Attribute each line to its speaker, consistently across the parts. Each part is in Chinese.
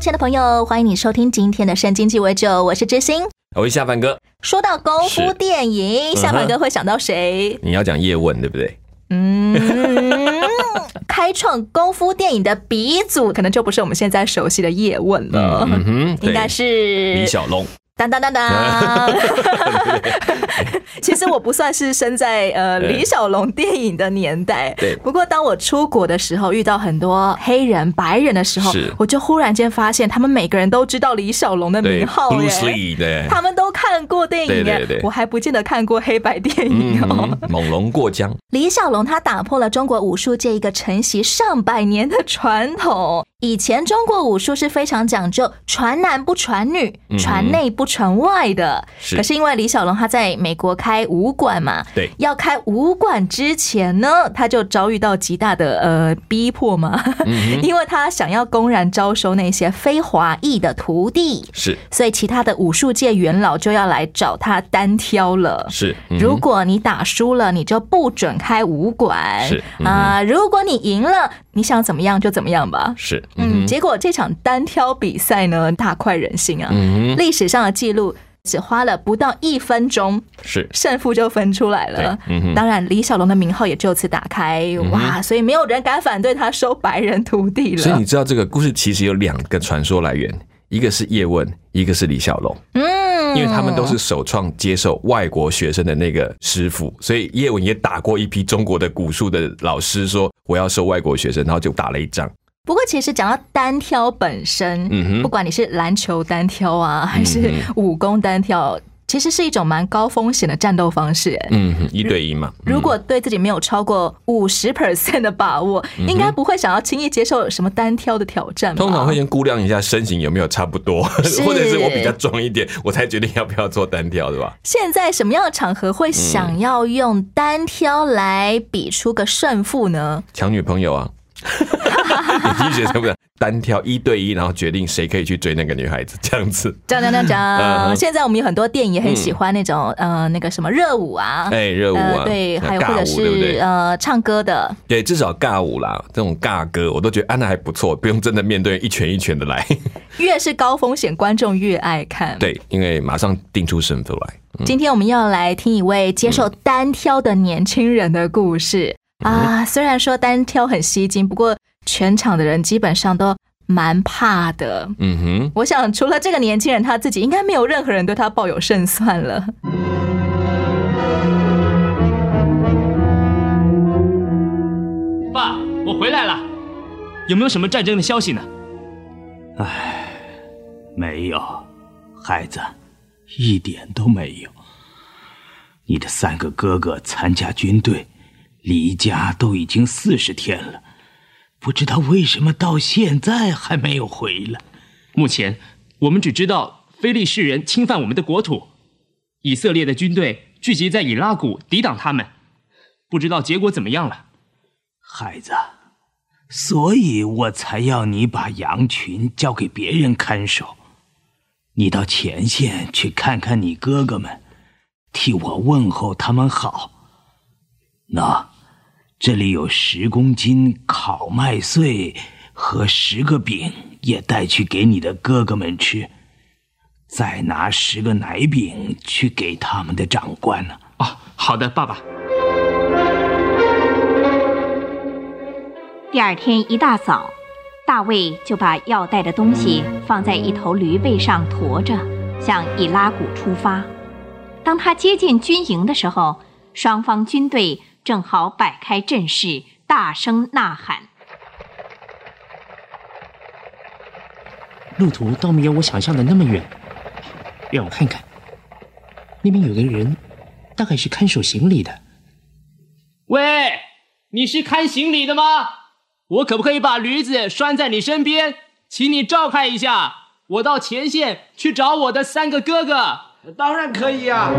Speaker 1: 亲爱的朋友，欢迎你收听今天的《圣经鸡尾酒》，我是知心。
Speaker 2: 我是下凡哥，
Speaker 1: 说到功夫电影，
Speaker 2: 嗯
Speaker 1: 下凡哥会想到谁？
Speaker 2: 你要讲叶问对不对？
Speaker 1: 嗯，开创功夫电影的鼻祖，可能就不是我们现在熟悉的叶问了，
Speaker 2: 嗯哼，
Speaker 1: 应该是
Speaker 2: 李小龙。
Speaker 1: 当当当当。其实我不算是生在呃李小龙电影的年代，
Speaker 2: 对。
Speaker 1: 不过当我出国的时候，遇到很多黑人、白人的时候
Speaker 2: 是，
Speaker 1: 我就忽然间发现，他们每个人都知道李小龙的名号耶。他们都看过电影耶，
Speaker 2: 对对对。
Speaker 1: 我还不见得看过黑白电影哦。
Speaker 2: 嗯，猛龙过江，
Speaker 1: 李小龙他打破了中国武术界一个承袭上百年的传统。以前中国武术是非常讲究传男不传女、传内不传外的。
Speaker 2: 是
Speaker 1: 可是因为李小龙他在美国开武馆嘛，
Speaker 2: 对
Speaker 1: 要开武馆之前呢，他就遭遇到极大的呃逼迫嘛，
Speaker 2: 嗯
Speaker 1: 因为他想要公然招收那些非华裔的徒弟，
Speaker 2: 是
Speaker 1: 所以其他的武术界元老就要来找他单挑了。
Speaker 2: 是，嗯
Speaker 1: 如果你打输了，你就不准开武馆。
Speaker 2: 是嗯
Speaker 1: 啊、如果你赢了，你想怎么样就怎么样吧。
Speaker 2: 是，
Speaker 1: 嗯，结果这场单挑比赛呢，大快人心啊！
Speaker 2: 嗯，
Speaker 1: 历史上的记录只花了不到一分钟，
Speaker 2: 是
Speaker 1: 胜负就分出来了。
Speaker 2: 嗯
Speaker 1: 当然，李小龙的名号也就此打开，哇！所以没有人敢反对他收白人徒弟了。
Speaker 2: 所以你知道这个故事其实有两个传说来源，一个是叶问，一个是李小龙，
Speaker 1: 嗯，
Speaker 2: 因为他们都是首创接受外国学生的那个师傅，所以叶问也打过一批中国的古术的老师，说我要收外国学生，然后就打了一仗。
Speaker 1: 不过，其实讲到单挑本身，
Speaker 2: 嗯
Speaker 1: 不管你是篮球单挑啊，还是武功单挑，其实是一种蛮高风险的战斗方式。欸
Speaker 2: 嗯，一对一嘛。
Speaker 1: 如果对自己没有超过五十 percent 的把握，应该不会想要轻易接受什么单挑的挑战。
Speaker 2: 通常会先估量一下身形有没有差不多，或者是我比较壮一点，我才决定要不要做单挑，对吧？
Speaker 1: 现在什么样的场合会想要用单挑来比出个胜负呢？
Speaker 2: 抢女朋友啊，你继续学生不是单挑一对一，然后决定谁可以去追那个女孩子，这样子。
Speaker 1: 讲讲讲
Speaker 2: 嗯
Speaker 1: 讲，
Speaker 2: 哼
Speaker 1: 现在我们有很多电影也很喜欢那种呃那个什么热舞啊，
Speaker 2: 哎，热舞啊，
Speaker 1: 呃对，还有或者是
Speaker 2: 对？
Speaker 1: 呃唱歌的，
Speaker 2: 对，至少尬舞啦，这种尬歌我都觉得安娜还不错，不用真的面对一拳一拳的来。
Speaker 1: 越是高风险，观众越爱看。，
Speaker 2: 对，因为马上定出胜负来。
Speaker 1: 今天我们要来听一位接受单挑的年轻人的故事、啊。虽然说单挑很吸睛，不过全场的人基本上都蛮怕的。
Speaker 2: 嗯哼，
Speaker 1: 我想，除了这个年轻人他自己，应该没有任何人对他抱有胜算了。
Speaker 3: 爸，我回来了，有没有什么战争的消息呢？
Speaker 4: 没有，孩子，一点都没有。你的三个哥哥参加军队，离家都已经四十天了，不知道为什么到现在还没有回来。
Speaker 3: 目前我们只知道非利士人侵犯我们的国土，以色列的军队聚集在以拉谷抵挡他们，不知道结果怎么样了。
Speaker 4: 孩子，所以我才要你把羊群交给别人看守，你到前线去看看你哥哥们，替我问候他们好。那，这里有十公斤烤麦穗和十个饼，也带去给你的哥哥们吃。再拿十个奶饼去给他们的长官呢、
Speaker 3: 哦，好的，爸爸。
Speaker 5: 第二天一大早，大卫就把要带的东西放在一头驴背上驮着，向以拉谷出发。当他接近军营的时候，双方军队正好摆开阵势，大声呐喊。
Speaker 6: 路途倒没有我想象的那么远。让我看看，那边有个人，大概是看守行李的。
Speaker 3: 喂，你是看行李的吗？我可不可以把驴子拴在你身边，请你照看一下，我到前线去找我的三个哥哥。
Speaker 7: 当然可以啊。
Speaker 3: 啊，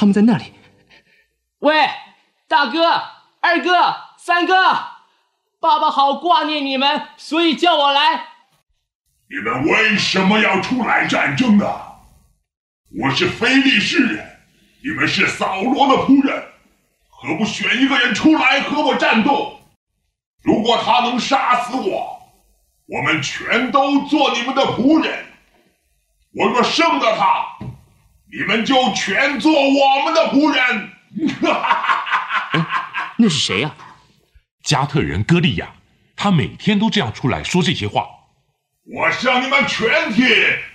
Speaker 3: 他们在那里。喂，大哥、二哥、三哥，爸爸好挂念你们，所以叫我来。
Speaker 8: 你们为什么要出来战争呢？我是非利士人，你们是扫罗的仆人，何不选一个人出来和我战斗？如果他能杀死我，我们全都做你们的仆人。我若胜了他，你们就全做我们的仆人。
Speaker 3: 那是谁呀？
Speaker 9: 加特人歌利亚，他每天都这样出来说这些话。
Speaker 8: 我向你们全体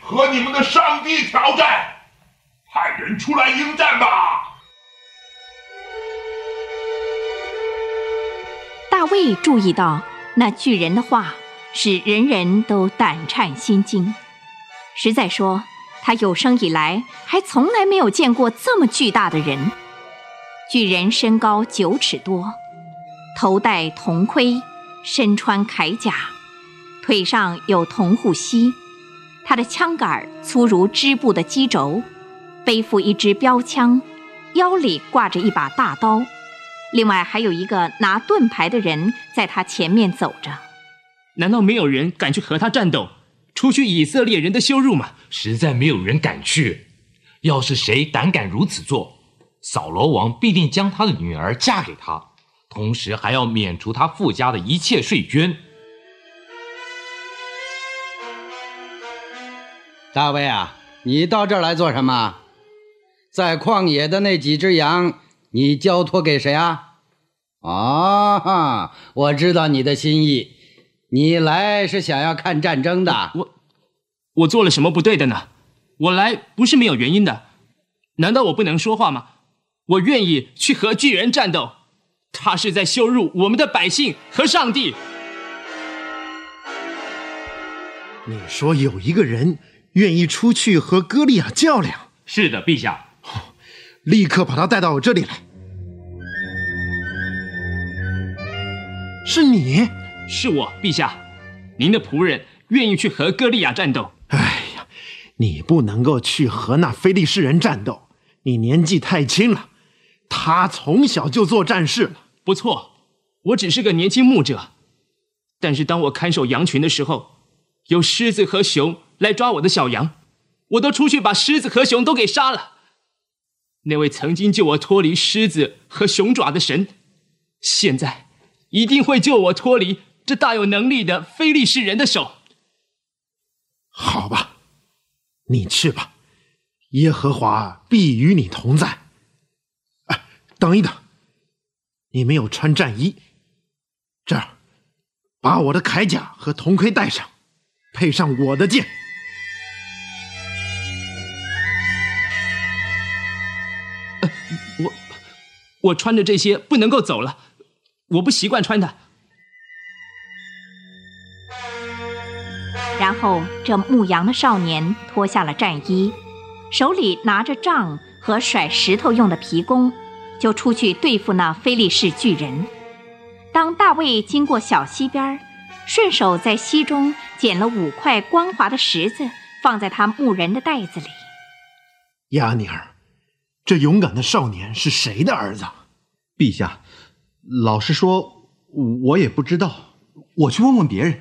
Speaker 8: 和你们的上帝挑战，派人出来应战吧！
Speaker 5: 大卫注意到那巨人的话，使人人都胆颤心惊。实在说，他有生以来还从来没有见过这么巨大的人。巨人身高九尺多，头戴铜盔，身穿铠甲，腿上有铜护膝。他的枪杆粗如织布的机轴，背负一支标枪，腰里挂着一把大刀。另外还有一个拿盾牌的人在他前面走着。
Speaker 3: 难道没有人敢去和他战斗，除去以色列人的羞辱吗？
Speaker 9: 实在没有人敢去。要是谁胆敢如此做，扫罗王必定将他的女儿嫁给他，同时还要免除他富家的一切税捐。
Speaker 7: 大卫啊，你到这儿来做什么？在旷野的那几只羊，你交托给谁啊？啊，我知道你的心意，你来是想要看战争的。
Speaker 3: 我，我做了什么不对的呢？我来不是没有原因的。难道我不能说话吗？我愿意去和巨人战斗，他是在羞辱我们的百姓和上帝。
Speaker 10: 你说有一个人愿意出去和歌利亚较量？
Speaker 9: 是的，陛下。
Speaker 10: 立刻把他带到我这里来。是你？
Speaker 3: 是我，陛下。您的仆人愿意去和歌利亚战斗。
Speaker 10: 哎呀，你不能够去和那非利士人战斗，你年纪太轻了。他从小就做战士了。
Speaker 3: 不错，我只是个年轻牧者，但是当我看守羊群的时候，有狮子和熊来抓我的小羊，我都出去把狮子和熊都给杀了。那位曾经救我脱离狮子和熊爪的神，现在一定会救我脱离这大有能力的非利士人的手。
Speaker 10: 好吧，你去吧，耶和华必与你同在。哎，等一等，你没有穿战衣，这儿，把我的铠甲和铜盔带上，配上我的剑。
Speaker 3: 我我穿着这些不能够走了，我不习惯穿的。
Speaker 5: 后，这牧羊的少年脱下了战衣，手里拿着杖和甩石头用的皮弓，就出去对付那非利士巨人。当大卫经过小溪边，顺手在溪中捡了五块光滑的石子，放在他牧人的袋子里。
Speaker 10: 亚尼尔。这勇敢的少年是谁的儿子？
Speaker 11: 陛下，老实说，我也不知道。我去问问别人。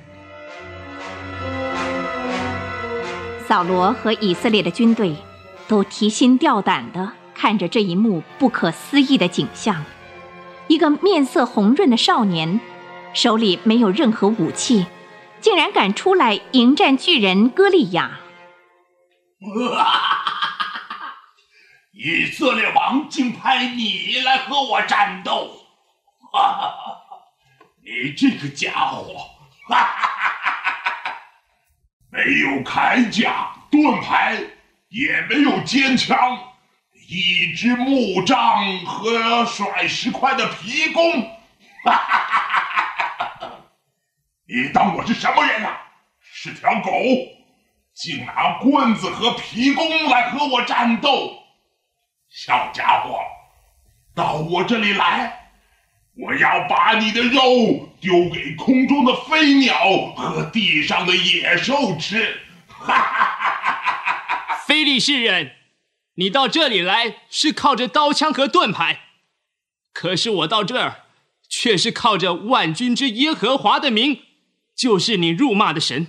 Speaker 5: 扫罗和以色列的军队都提心吊胆地看着这一幕不可思议的景象：一个面色红润的少年，手里没有任何武器，竟然敢出来迎战巨人歌利亚。
Speaker 8: 以色列王竟派你来和我战斗，哈哈！你这个家伙，哈哈！没有铠甲、盾牌，也没有尖枪，一支木杖和甩石块的皮弓，哈哈！你当我是什么人啊？是条狗，竟拿棍子和皮弓来和我战斗！小家伙，到我这里来，我要把你的肉丢给空中的飞鸟和地上的野兽吃！哈哈哈哈哈哈！
Speaker 3: 非利士人，你到这里来是靠着刀枪和盾牌，可是我到这儿却是靠着万军之耶和华的名，就是你辱骂的神。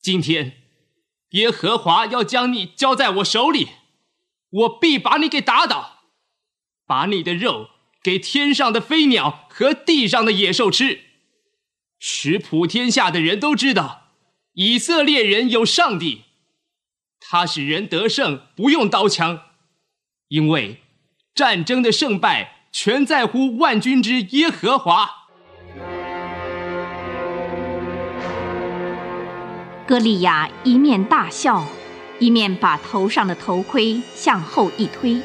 Speaker 3: 今天耶和华要将你交在我手里，我必把你给打倒，把你的肉。给天上的飞鸟和地上的野兽吃，使普天下的人都知道，以色列人有上帝，他使人得胜不用刀枪，因为战争的胜败全在乎万军之耶和华。
Speaker 5: 歌利亚一面大笑，一面把头上的头盔向后一推，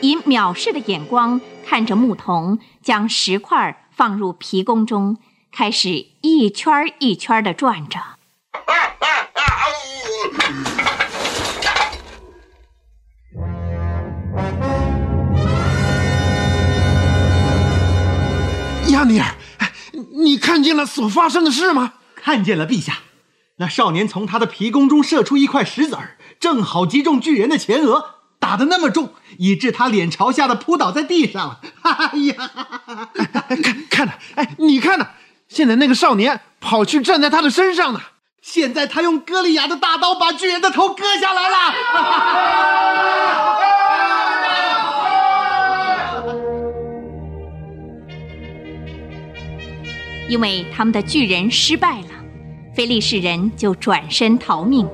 Speaker 5: 以藐视的眼光。看着牧童将石块放入皮弓中，开始一圈一圈的转着。
Speaker 10: 亚尼尔，你看见了所发生的事吗？
Speaker 11: 看见了，陛下。那少年从他的皮弓中射出一块石子儿，正好击中巨人的前额。打的那么重，以致他脸朝下的扑倒在地上了。哎呀，
Speaker 10: 看看呢，哎，你看呢？现在那个少年跑去站在他的身上呢。
Speaker 11: 现在他用歌利亚的大刀把巨人的头割下来了。
Speaker 5: 因为他们的巨人失败了，非利士人就转身逃命，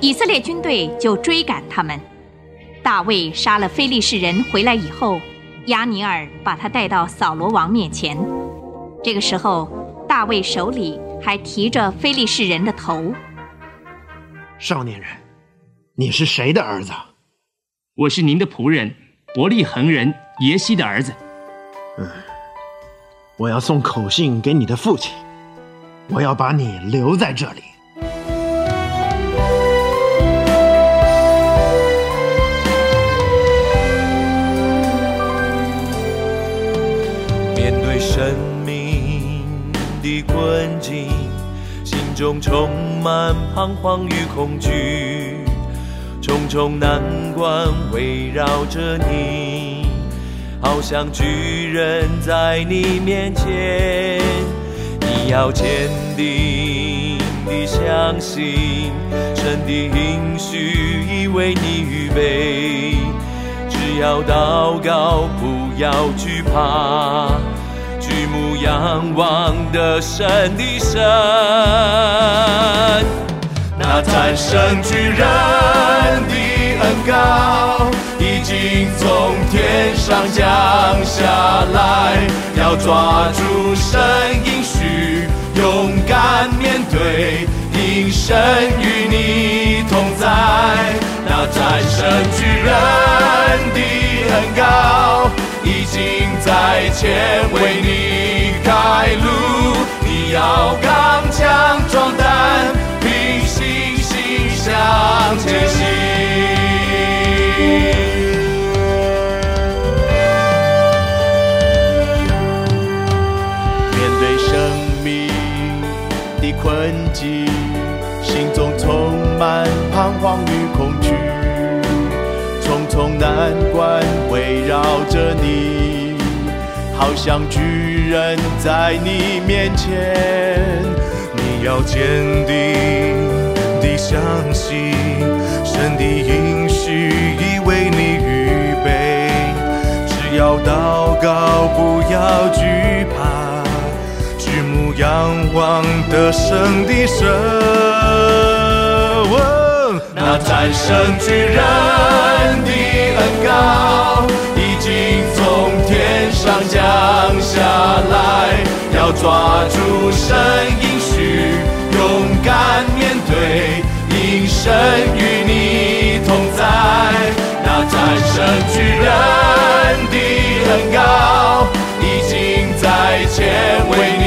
Speaker 5: 以色列军队就追赶他们。大卫杀了非利士人回来以后，亚尼尔把他带到扫罗王面前。这个时候，大卫手里还提着非利士人的头。
Speaker 10: 少年人，你是谁的儿子？
Speaker 3: 我是您的仆人伯利恒人耶西的儿子。
Speaker 10: 嗯，我要送口信给你的父亲，我要把你留在这里。
Speaker 12: 生命的困境，心中充满彷徨与恐惧，重重难关围绕着你，好像巨人在你面前。你要坚定地相信，神的应许已为你预备，只要祷告，不要惧怕。目仰望的神的神，那战胜巨人的恩高已经从天上降下来，要抓住神应许，勇敢面对，因神与你同在。那战胜巨人的恩高。已经在前为你开路，你要刚强壮胆，凭信心向前行。面对生命的困境，心中充满彷徨与恐惧。重重难关围绕着你，好像巨人在你面前。你要坚定地相信，神的应许已为你预备。只要祷告，不要惧怕，举目仰望得胜的神。那战胜巨人的恩膏，降下来，要抓住神应许，勇敢面对，因神与你同在。那战胜巨人的恩高，已经在前为你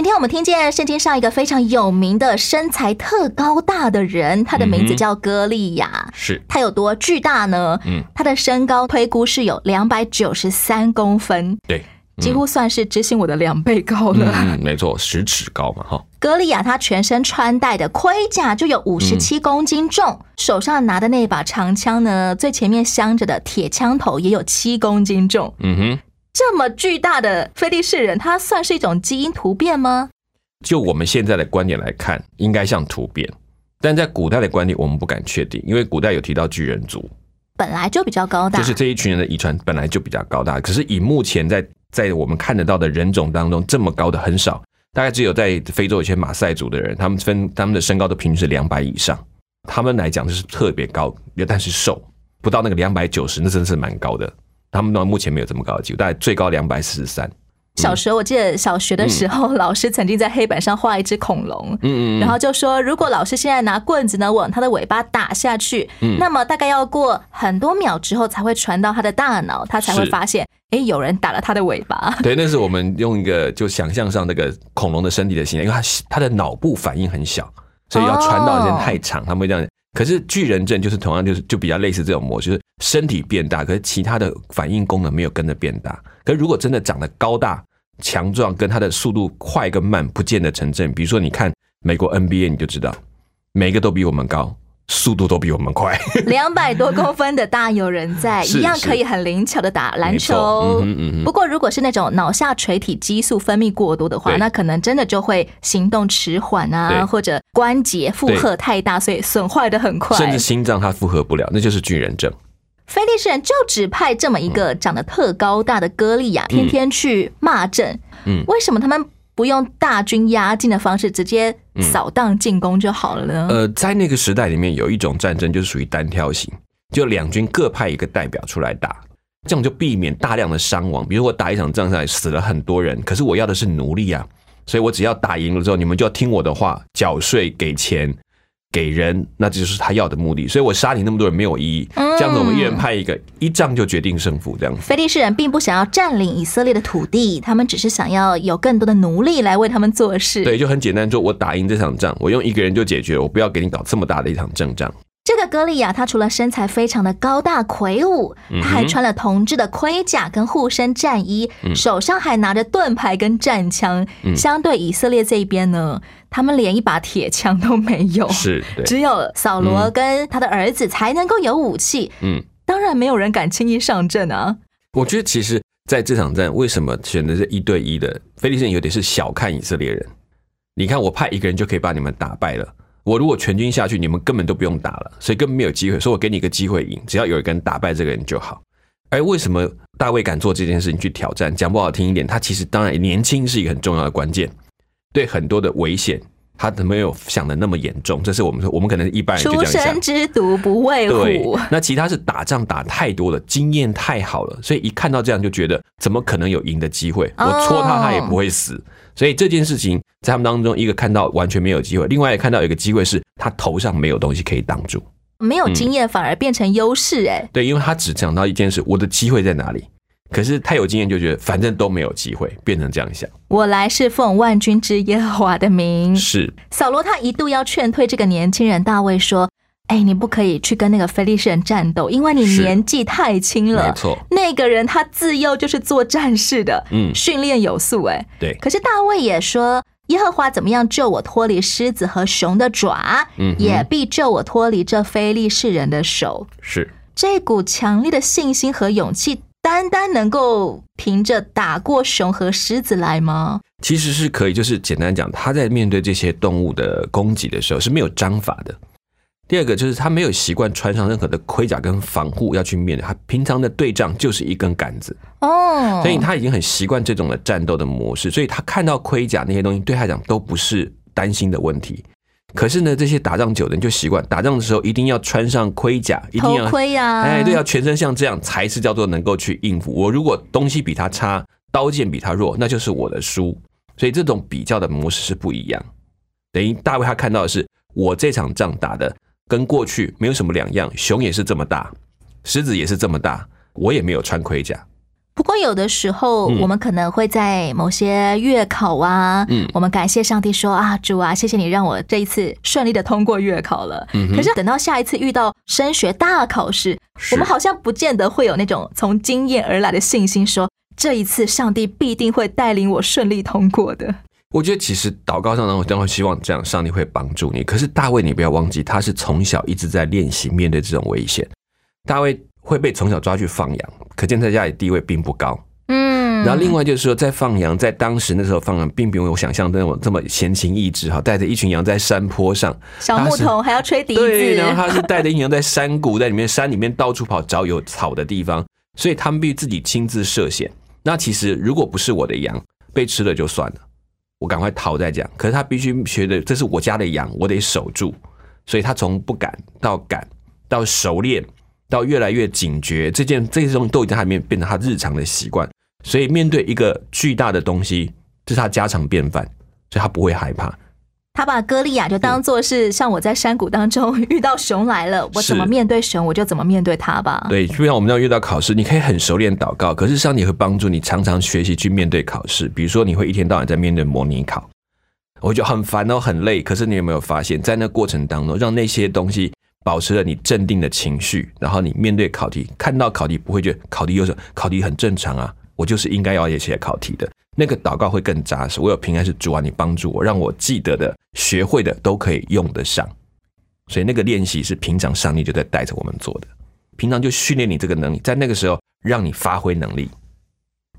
Speaker 1: 今天我们听见圣经上一个非常有名的身材特高大的人，他的名字叫歌利亚。
Speaker 2: 是
Speaker 1: 他有多巨大呢？
Speaker 2: 嗯，
Speaker 1: 他的身高推估是有两百九十三公分，
Speaker 2: 对，
Speaker 1: 几乎算是知心我的两倍高了。
Speaker 2: 嗯，没错，十尺高嘛，哈。
Speaker 1: 歌利亚他全身穿戴的盔甲就有五十七公斤重，手上拿的那把长枪呢，最前面镶着的铁枪头也有七公斤重。
Speaker 2: 嗯哼，
Speaker 1: 这么巨大的菲利士人，他算是一种基因突变吗？
Speaker 2: 就我们现在的观点来看，应该像突变，但在古代的观点，我们不敢确定，因为古代有提到巨人族，
Speaker 1: 本来就比较高大，
Speaker 2: 就是这一群人的遗传本来就比较高大，可是以目前在在我们看得到的人种当中，这么高的很少，大概只有在非洲有些马赛族的人，他们分他们的身高都平均是两百以上，他们来讲就是特别高，但是瘦不到那个两百九十，那真的是蛮高的。他们到目前没有这么高的记录，大概最高两百四十三。
Speaker 1: 小时候我记得小学的时候，老师曾经在黑板上画一只恐龙，
Speaker 2: 嗯
Speaker 1: 然后就说，如果老师现在拿棍子呢往它的尾巴打下去，
Speaker 2: 嗯
Speaker 1: 那么大概要过很多秒之后才会传到他的大脑，他才会
Speaker 2: 是
Speaker 1: 发现，哎，有人打了他的尾巴。
Speaker 2: 对，那是我们用一个就想象上那个恐龙的身体的形象，因为它它的脑部反应很小，所以要传导的时间太长，他们会这样。可是巨人症就是同样就是就比较类似这种模式，就是身体变大，可是其他的反应功能没有跟着变大。可如果真的长得高大强壮，跟他的速度快跟慢不见得成正比。比如说你看美国 NBA，你就知道每个都比我们高，速度都比我们快。
Speaker 1: 两百多公分的大有人在，一样可以很灵巧的打篮球。
Speaker 2: 嗯哼嗯
Speaker 1: 不过，如果是那种脑下垂体激素分泌过多的话，那可能真的就会行动迟缓啊，或者关节负荷太大，所以损坏的很快。
Speaker 2: 甚至心脏它负荷不了，那就是巨人症。
Speaker 1: 菲利士人就只派这么一个长得特高大的歌利亚，天天去骂阵。
Speaker 2: 嗯
Speaker 1: 为什么他们不用大军压境的方式，直接扫荡进攻就好了呢？
Speaker 2: 呃，在那个时代里面，有一种战争就是属于单挑型，就两军各派一个代表出来打，这样就避免大量的伤亡。比如我打一场仗下来死了很多人，可是我要的是奴隶啊，所以我只要打赢了之后，你们就要听我的话，缴税、给钱、给人，那这就是他要的目的。所以我杀你那么多人没有意义，这样子我们一人派一个，一仗就决定胜负，这样子。
Speaker 1: 菲利士人并不想要占领以色列的土地，他们只是想要有更多的奴隶来为他们做事。
Speaker 2: 对，就很简单，说我打赢这场仗，我用一个人就解决，我不要给你搞这么大的一场阵仗。
Speaker 1: 这个歌利亚，他除了身材非常的高大魁梧，他还穿了铜制的盔甲跟护身战衣，
Speaker 2: 嗯
Speaker 1: 手上还拿着盾牌跟战枪。
Speaker 2: 嗯
Speaker 1: 相对以色列这一边呢，他们连一把铁枪都没有，
Speaker 2: 是，
Speaker 1: 只有扫罗跟他的儿子才能够有武器。
Speaker 2: 嗯。
Speaker 1: 当然，没有人敢轻易上阵啊。
Speaker 2: 我觉得其实在这场战，为什么选的是一对一的？菲利士人有点是小看以色列人。你看，我派一个人就可以把你们打败了。我如果全军下去，你们根本都不用打了，所以根本没有机会。所以我给你一个机会赢，只要有一个人打败这个人就好。而为什么大卫敢做这件事情去挑战？讲不好听一点，他其实当然年轻是一个很重要的关键，对很多的危险，他没有想的那么严重。这是我们说，我们可能一般人就
Speaker 1: 出
Speaker 2: 这样想
Speaker 1: 生。之犊不畏
Speaker 2: 对
Speaker 1: 虎。，
Speaker 2: 那其他是打仗打太多了，经验太好了，所以一看到这样就觉得怎么可能有赢的机会？
Speaker 1: 哦
Speaker 2: 我戳他，他也不会死。所以这件事情在他们当中，一个看到完全没有机会，另外也看到有一个机会是他头上没有东西可以挡住。
Speaker 1: 没有经验反而变成优势，哎、
Speaker 2: 对，因为他只讲到一件事，我的机会在哪里？可是他有经验，就觉得反正都没有机会，变成这样想。
Speaker 1: 我来是奉万军之耶和华的名。
Speaker 2: 是，
Speaker 1: 扫罗他一度要劝退这个年轻人大卫说：“哎，你不可以去跟那个非利士人战斗，因为你年纪太轻了。
Speaker 2: 没错
Speaker 1: 那个人他自幼就是做战士的，
Speaker 2: 嗯
Speaker 1: 训练有素。哎，
Speaker 2: 对，
Speaker 1: 可是大卫也说。”耶和华怎么样救我脱离狮子和熊的爪，
Speaker 2: 嗯
Speaker 1: 也必救我脱离这非利士人的手。
Speaker 2: 是，
Speaker 1: 这股强烈的信心和勇气，单单能够凭着打过熊和狮子来吗？
Speaker 2: 其实是可以，就是简单讲，他在面对这些动物的攻击的时候是没有章法的。第二个就是他没有习惯穿上任何的盔甲跟防护要去面对，他平常的对仗就是一根杆子，
Speaker 1: 哦，
Speaker 2: 所以他已经很习惯这种的战斗的模式，所以他看到盔甲那些东西对他来讲都不是担心的问题。可是呢，这些打仗久的人就习惯打仗的时候一定要穿上盔甲，一定要
Speaker 1: 盔呀
Speaker 2: 哎，对，要全身像这样才是叫做能够去应付。我如果东西比他差，刀剑比他弱，那就是我的输。所以这种比较的模式是不一样。等于大卫他看到的是，我这场仗打的跟过去没有什么两样，熊也是这么大，狮子也是这么大，我也没有穿盔甲，
Speaker 1: 不过有的时候，
Speaker 2: 嗯。
Speaker 1: 我们可能会在某些月考啊，
Speaker 2: 嗯。
Speaker 1: 我们感谢上帝说啊，主啊，谢谢你让我这一次顺利的通过月考了。
Speaker 2: 嗯
Speaker 1: 可是等到下一次遇到升学大考试，我们好像不见得会有那种从经验而来的信心说，这一次上帝必定会带领我顺利通过的。
Speaker 2: 我觉得其实祷告上呢，我当然希望这样，上帝会帮助你。可是大卫，你不要忘记，他是从小一直在练习面对这种危险。大卫会被从小抓去放羊，可见在家里地位并不高。
Speaker 1: 嗯，
Speaker 2: 然后另外就是说，在放羊，在当时那时候放羊，并没有我想象中这么闲情逸致哈，带着一群羊在山坡上，
Speaker 1: 小牧童还要吹笛子，
Speaker 2: 对，然后他是带着一群羊在山谷，在里面山里面到处跑，找有草的地方，所以他们必须自己亲自涉险。那其实如果不是我的羊被吃了就算了，我赶快逃再讲。可是他必须学的，这是我家的羊，我得守住。所以他从不敢到敢，到熟练，到越来越警觉，这件这些东西都已经在他里面变成他日常的习惯。所以面对一个巨大的东西，这是他家常便饭，所以他不会害怕。
Speaker 1: 他把歌利亚就当做是像我在山谷当中遇到熊来了，我怎么面对熊，我就怎么面对它吧。
Speaker 2: 对，就像我们这样遇到考试，你可以很熟练祷告，可是上帝会帮助你常常学习去面对考试。比如说，你会一天到晚在面对模拟考，我觉得很烦哦，很累。可是你有没有发现，在那过程当中，让那些东西保持了你镇定的情绪，然后你面对考题，看到考题不会觉得考题有什么，考题很正常啊，我就是应该要写考题的。那个祷告会更扎实。我有平安是主啊，你帮助我，让我记得的、学会的都可以用得上。所以那个练习是平常上帝就在带着我们做的，平常就训练你这个能力，在那个时候让你发挥能力。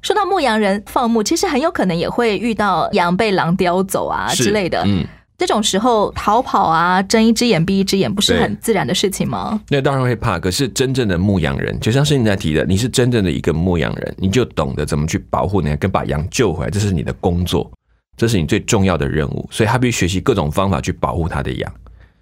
Speaker 1: 说到牧羊人放牧，其实很有可能也会遇到羊被狼叼走啊之类的。
Speaker 2: 嗯，
Speaker 1: 这种时候逃跑啊，睁一只眼闭一只眼，不是很自然的事情吗？
Speaker 2: 那当然会怕。可是真正的牧羊人，就像是你在提的，你是真正的一个牧羊人，你就懂得怎么去保护你，跟把羊救回来，这是你的工作，这是你最重要的任务。所以他必须学习各种方法去保护他的羊。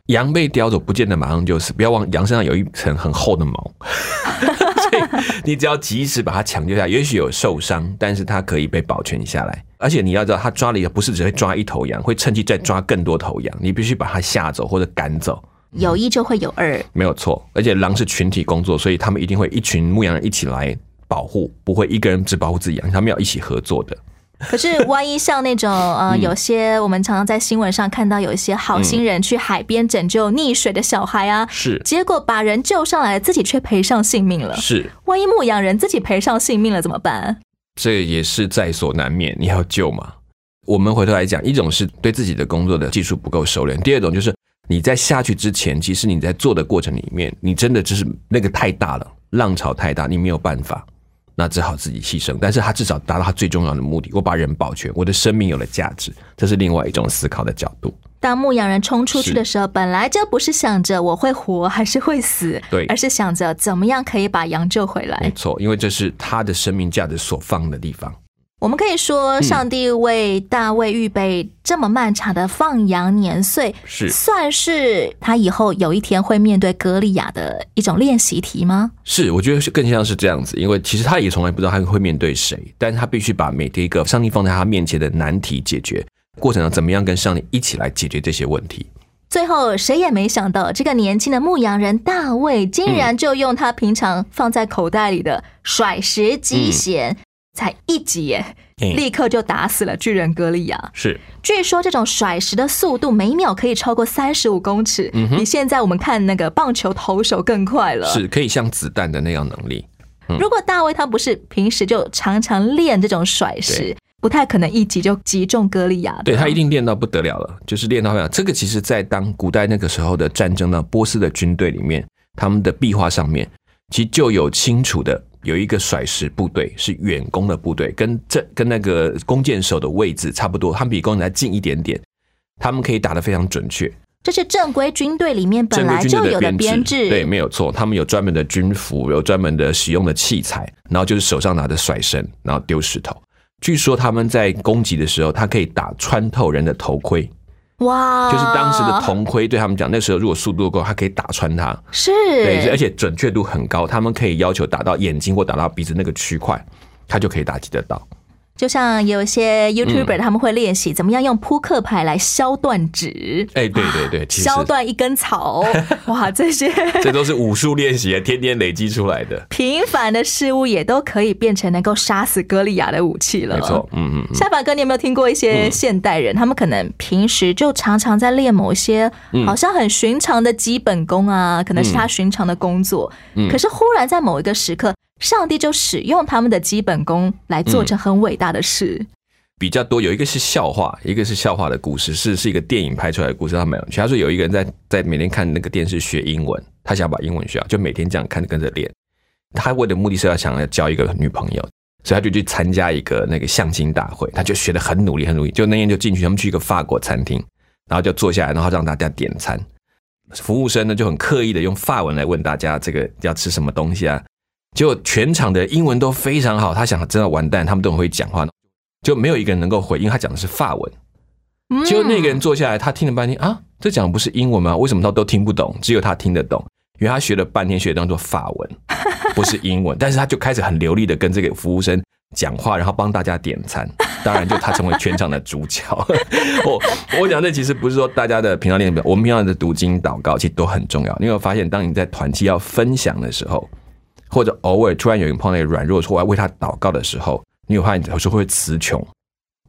Speaker 2: 羊被叼走，不见得马上就死，不要忘，羊身上有一层很厚的毛，所以你只要及时把它抢救下来，也许有受伤，但是它可以被保全下来。而且你要知道，他抓了一个，不是只会抓一头羊，会趁机再抓更多头羊，你必须把它吓走或者赶走。
Speaker 1: 有一就会有二，
Speaker 2: 没有错，而且狼是群体工作，所以他们一定会一群牧羊人一起来保护，不会一个人只保护自己羊，他们要一起合作的。
Speaker 1: 可是万一像那种呃，
Speaker 2: 嗯
Speaker 1: 有些我们常常在新闻上看到有一些好心人去海边拯救溺水的小孩啊，
Speaker 2: 是
Speaker 1: 结果把人救上来，自己却赔上性命了。
Speaker 2: 是，
Speaker 1: 万一牧羊人自己赔上性命了怎么办？
Speaker 2: 这也是在所难免，你要救嘛。我们回头来讲，一种是对自己的工作的技术不够熟练，第二种就是你在下去之前，其实你在做的过程里面，你真的就是那个太大了，浪潮太大，你没有办法，那只好自己牺牲。但是他至少达到他最重要的目的，我把人保全，我的生命有了价值，这是另外一种思考的角度。
Speaker 1: 当牧羊人冲出去的时候，本来就不是想着我会活还是会死，
Speaker 2: 对
Speaker 1: 而是想着怎么样可以把羊救回来没。
Speaker 2: 错，因为这是他的生命价值所放的地方。
Speaker 1: 我们可以说，上帝为大卫预备这么漫长的放羊年岁，
Speaker 2: 是
Speaker 1: 算是他以后有一天会面对歌利亚的一种练习题吗？
Speaker 2: 是，我觉得是更像是这样子，因为其实他也从来不知道他会面对谁，但是他必须把每一个上帝放在他面前的难题解决过程中，怎么样跟上帝一起来解决这些问题。
Speaker 1: 最后，谁也没想到，这个年轻的牧羊人大卫，竟然就用他平常放在口袋里的甩石机弦，才一击耶，
Speaker 2: 嗯
Speaker 1: 立刻就打死了巨人歌利亚。
Speaker 2: 是
Speaker 1: 据说这种甩石的速度每秒可以超过三十五公尺，
Speaker 2: 嗯
Speaker 1: 比现在我们看那个棒球投手更快了。
Speaker 2: 是可以像子弹的那样能力。嗯
Speaker 1: 如果大卫他不是平时就常常练这种甩石，不太可能一击就击中歌利亚的。
Speaker 2: 对他一定练到不得了了，就是练到非常。这个其实，在当古代那个时候的战争呢，波斯的军队里面，他们的壁画上面，其实就有清楚的有一个甩石部队是远攻的部队，跟这跟那个弓箭手的位置差不多，他们比弓箭来近一点点，他们可以打得非常准确。
Speaker 1: 这是正规军队里面本来就有的
Speaker 2: 编
Speaker 1: 制。
Speaker 2: 对，没有错，他们有专门的军服，有专门的使用的器材，然后就是手上拿着甩绳，然后丢石头。据说他们在攻击的时候，他可以打穿透人的头盔，
Speaker 1: 哇，
Speaker 2: 就是当时的铜盔对他们讲，那时候如果速度够，他可以打穿它。
Speaker 1: 是，
Speaker 2: 对，而且准确度很高，他们可以要求打到眼睛或打到鼻子那个区块，他就可以打击得到。
Speaker 1: 就像有一些 YouTuber 他们会练习怎么样用扑克牌来削断纸，
Speaker 2: 哎，对对对，其实
Speaker 1: 削断一根草，哇，这些
Speaker 2: 这都是武术练习，天天累积出来的。
Speaker 1: 平凡的事物也都可以变成能够杀死歌利亚的武器了。
Speaker 2: 没错，嗯嗯嗯。
Speaker 1: 夏凡哥，你有没有听过一些现代人，他们可能平时就常常在练某些好像很寻常的基本功啊，可能是他寻常的工作，可是忽然在某一个时刻。上帝就使用他们的基本功来做成很伟大的事。
Speaker 2: 比较多有一个是笑话，一个是笑话的故事，是是一个电影拍出来的故事。他没有，他说有一个人在在每天看那个电视学英文，他想把英文学好，就每天这样看跟着练。他为的目的是要想要交一个女朋友，所以他就去参加一个那个相亲大会。他就学的很努力，很努力。就那天就进去，他们去一个法国餐厅，然后就坐下来，然后让大家点餐。服务生呢就很刻意的用法文来问大家这个要吃什么东西啊。结果全场的英文都非常好，他想真的完蛋，他们都很会讲话，就没有一个人能够回应。他讲的是法文，结果那个人坐下来，他听了半天啊，这讲的不是英文吗？为什么他都听不懂？只有他听得懂，因为他学了半天学当做法文，不是英文。但是他就开始很流利的跟这个服务生讲话，然后帮大家点餐。当然，就他成为全场的主角。我我讲这其实不是说大家的平常练，我们平常的读经祷告其实都很重要。你有发现，当你在团契要分享的时候。或者偶尔突然有人碰到软弱，出来为他祷告的时候，你有发现有时候会词穷。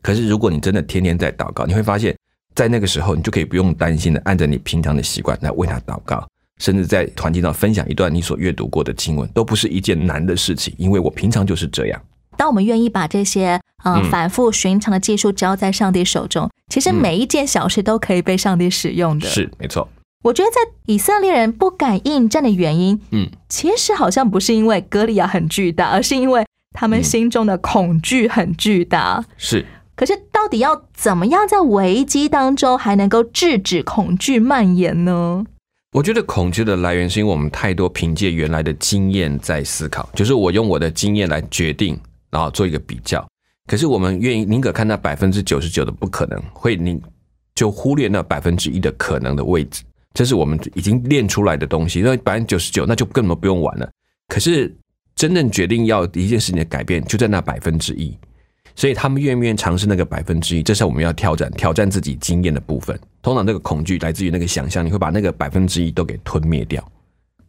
Speaker 2: 可是如果你真的天天在祷告，你会发现在那个时候，你就可以不用担心的，按着你平常的习惯来为他祷告，甚至在团体上分享一段你所阅读过的经文，都不是一件难的事情，因为我平常就是这样。
Speaker 1: 当我们愿意把这些呃反复寻常的技术交在上帝手中，其实每一件小事都可以被上帝使用的。
Speaker 2: 是没错。
Speaker 1: 我觉得在以色列人不敢应战的原因，嗯，其实好像不是因为歌利亚很巨大，而是因为他们心中的恐惧很巨大。
Speaker 2: 是，
Speaker 1: 可是到底要怎么样在危机当中还能够制止恐惧蔓延呢？
Speaker 2: 我觉得恐惧的来源是因为我们太多凭借原来的经验在思考，就是我用我的经验来决定，然后做一个比较。可是我们愿意宁可看那百分之九十九的不可能，会宁就忽略那百分之一的可能的位置。这是我们已经练出来的东西，那百分之九十九那就根本不用玩了。可是真正决定要一件事情的改变，就在那百分之一。所以他们愿不愿意尝试那个百分之一？这是我们要挑战、挑战自己经验的部分。通常那个恐惧来自于那个想象，你会把那个百分之一都给吞灭掉。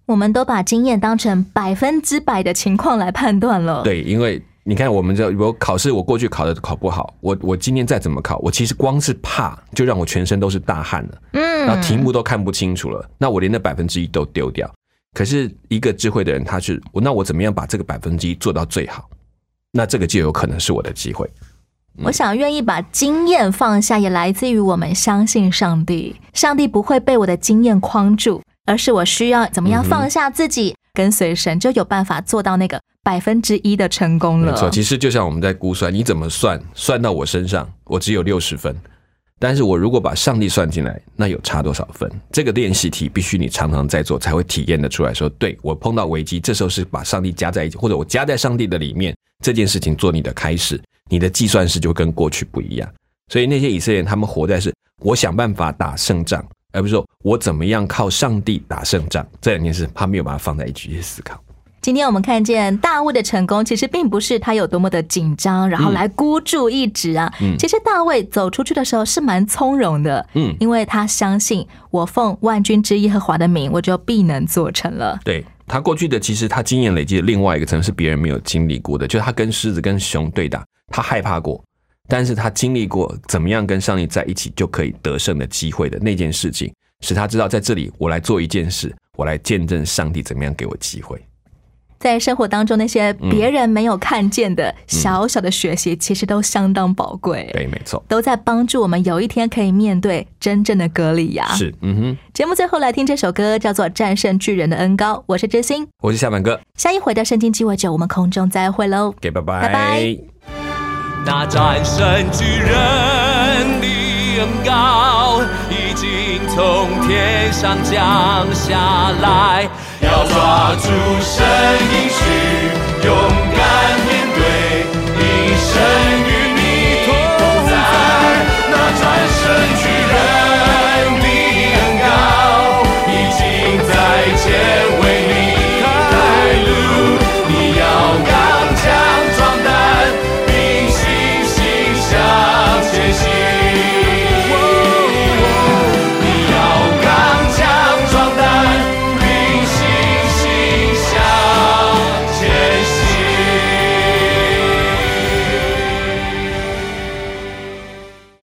Speaker 1: 我们都把经验当成百分之百的情况来判断了。
Speaker 2: 对，因为。你看，我们这我考试，我过去考的考不好，我我今天再怎么考，我其实光是怕就让我全身都是大汗了，嗯，然后题目都看不清楚了，那我连那百分之一都丢掉。可是一个智慧的人，他是那我怎么样把这个百分之一做到最好？那这个就有可能是我的机会。
Speaker 1: 我想愿意把经验放下，也来自于我们相信上帝，上帝不会被我的经验框住，而是我需要怎么样放下自己，跟随神，就有办法做到那个。百分之一的成功了。
Speaker 2: 没错，其实就像我们在估算，你怎么算，算到我身上，我只有六十分。但是我如果把上帝算进来，那有差多少分？这个练习题必须你常常在做，才会体验的出来。说，对我碰到危机，这时候是把上帝加在一起，或者我加在上帝的里面，这件事情做你的开始，你的计算式就跟过去不一样。所以那些以色列人，他们活在是我想办法打胜仗，而不是说我怎么样靠上帝打胜仗。这两件事，他没有把它放在一起去思考。
Speaker 1: 今天我们看见大卫的成功，其实并不是他有多么的紧张，然后来孤注一掷啊。其实大卫走出去的时候是蛮从容的，嗯，因为他相信我奉万军之耶和华的名，我就必能做成了。
Speaker 2: 对他过去的，其实他经验累积的另外一个层是别人没有经历过的，就是他跟狮子、跟熊对打，他害怕过，但是他经历过怎么样跟上帝在一起就可以得胜的机会的那件事情，使他知道在这里我来做一件事，我来见证上帝怎么样给我机会。
Speaker 1: 在生活当中，那些别人没有看见的小小的学习，其实都相当宝贵。
Speaker 2: 对，没错，
Speaker 1: 都在帮助我们有一天可以面对真正的格里亚。
Speaker 2: 是，嗯哼。
Speaker 1: 节目最后来听这首歌，叫做《战胜巨人的恩高》。我是知心，
Speaker 2: 我是夏满哥。
Speaker 1: 下一回的圣经鸡尾酒，我们空中再会喽。
Speaker 2: 给，拜拜，
Speaker 1: 拜拜。
Speaker 13: 那战胜巨人的恩高，已经从天上降下来，要抓住声音去勇敢面对，一生
Speaker 12: 与你同在。那转身巨人，的很高，已经再见未。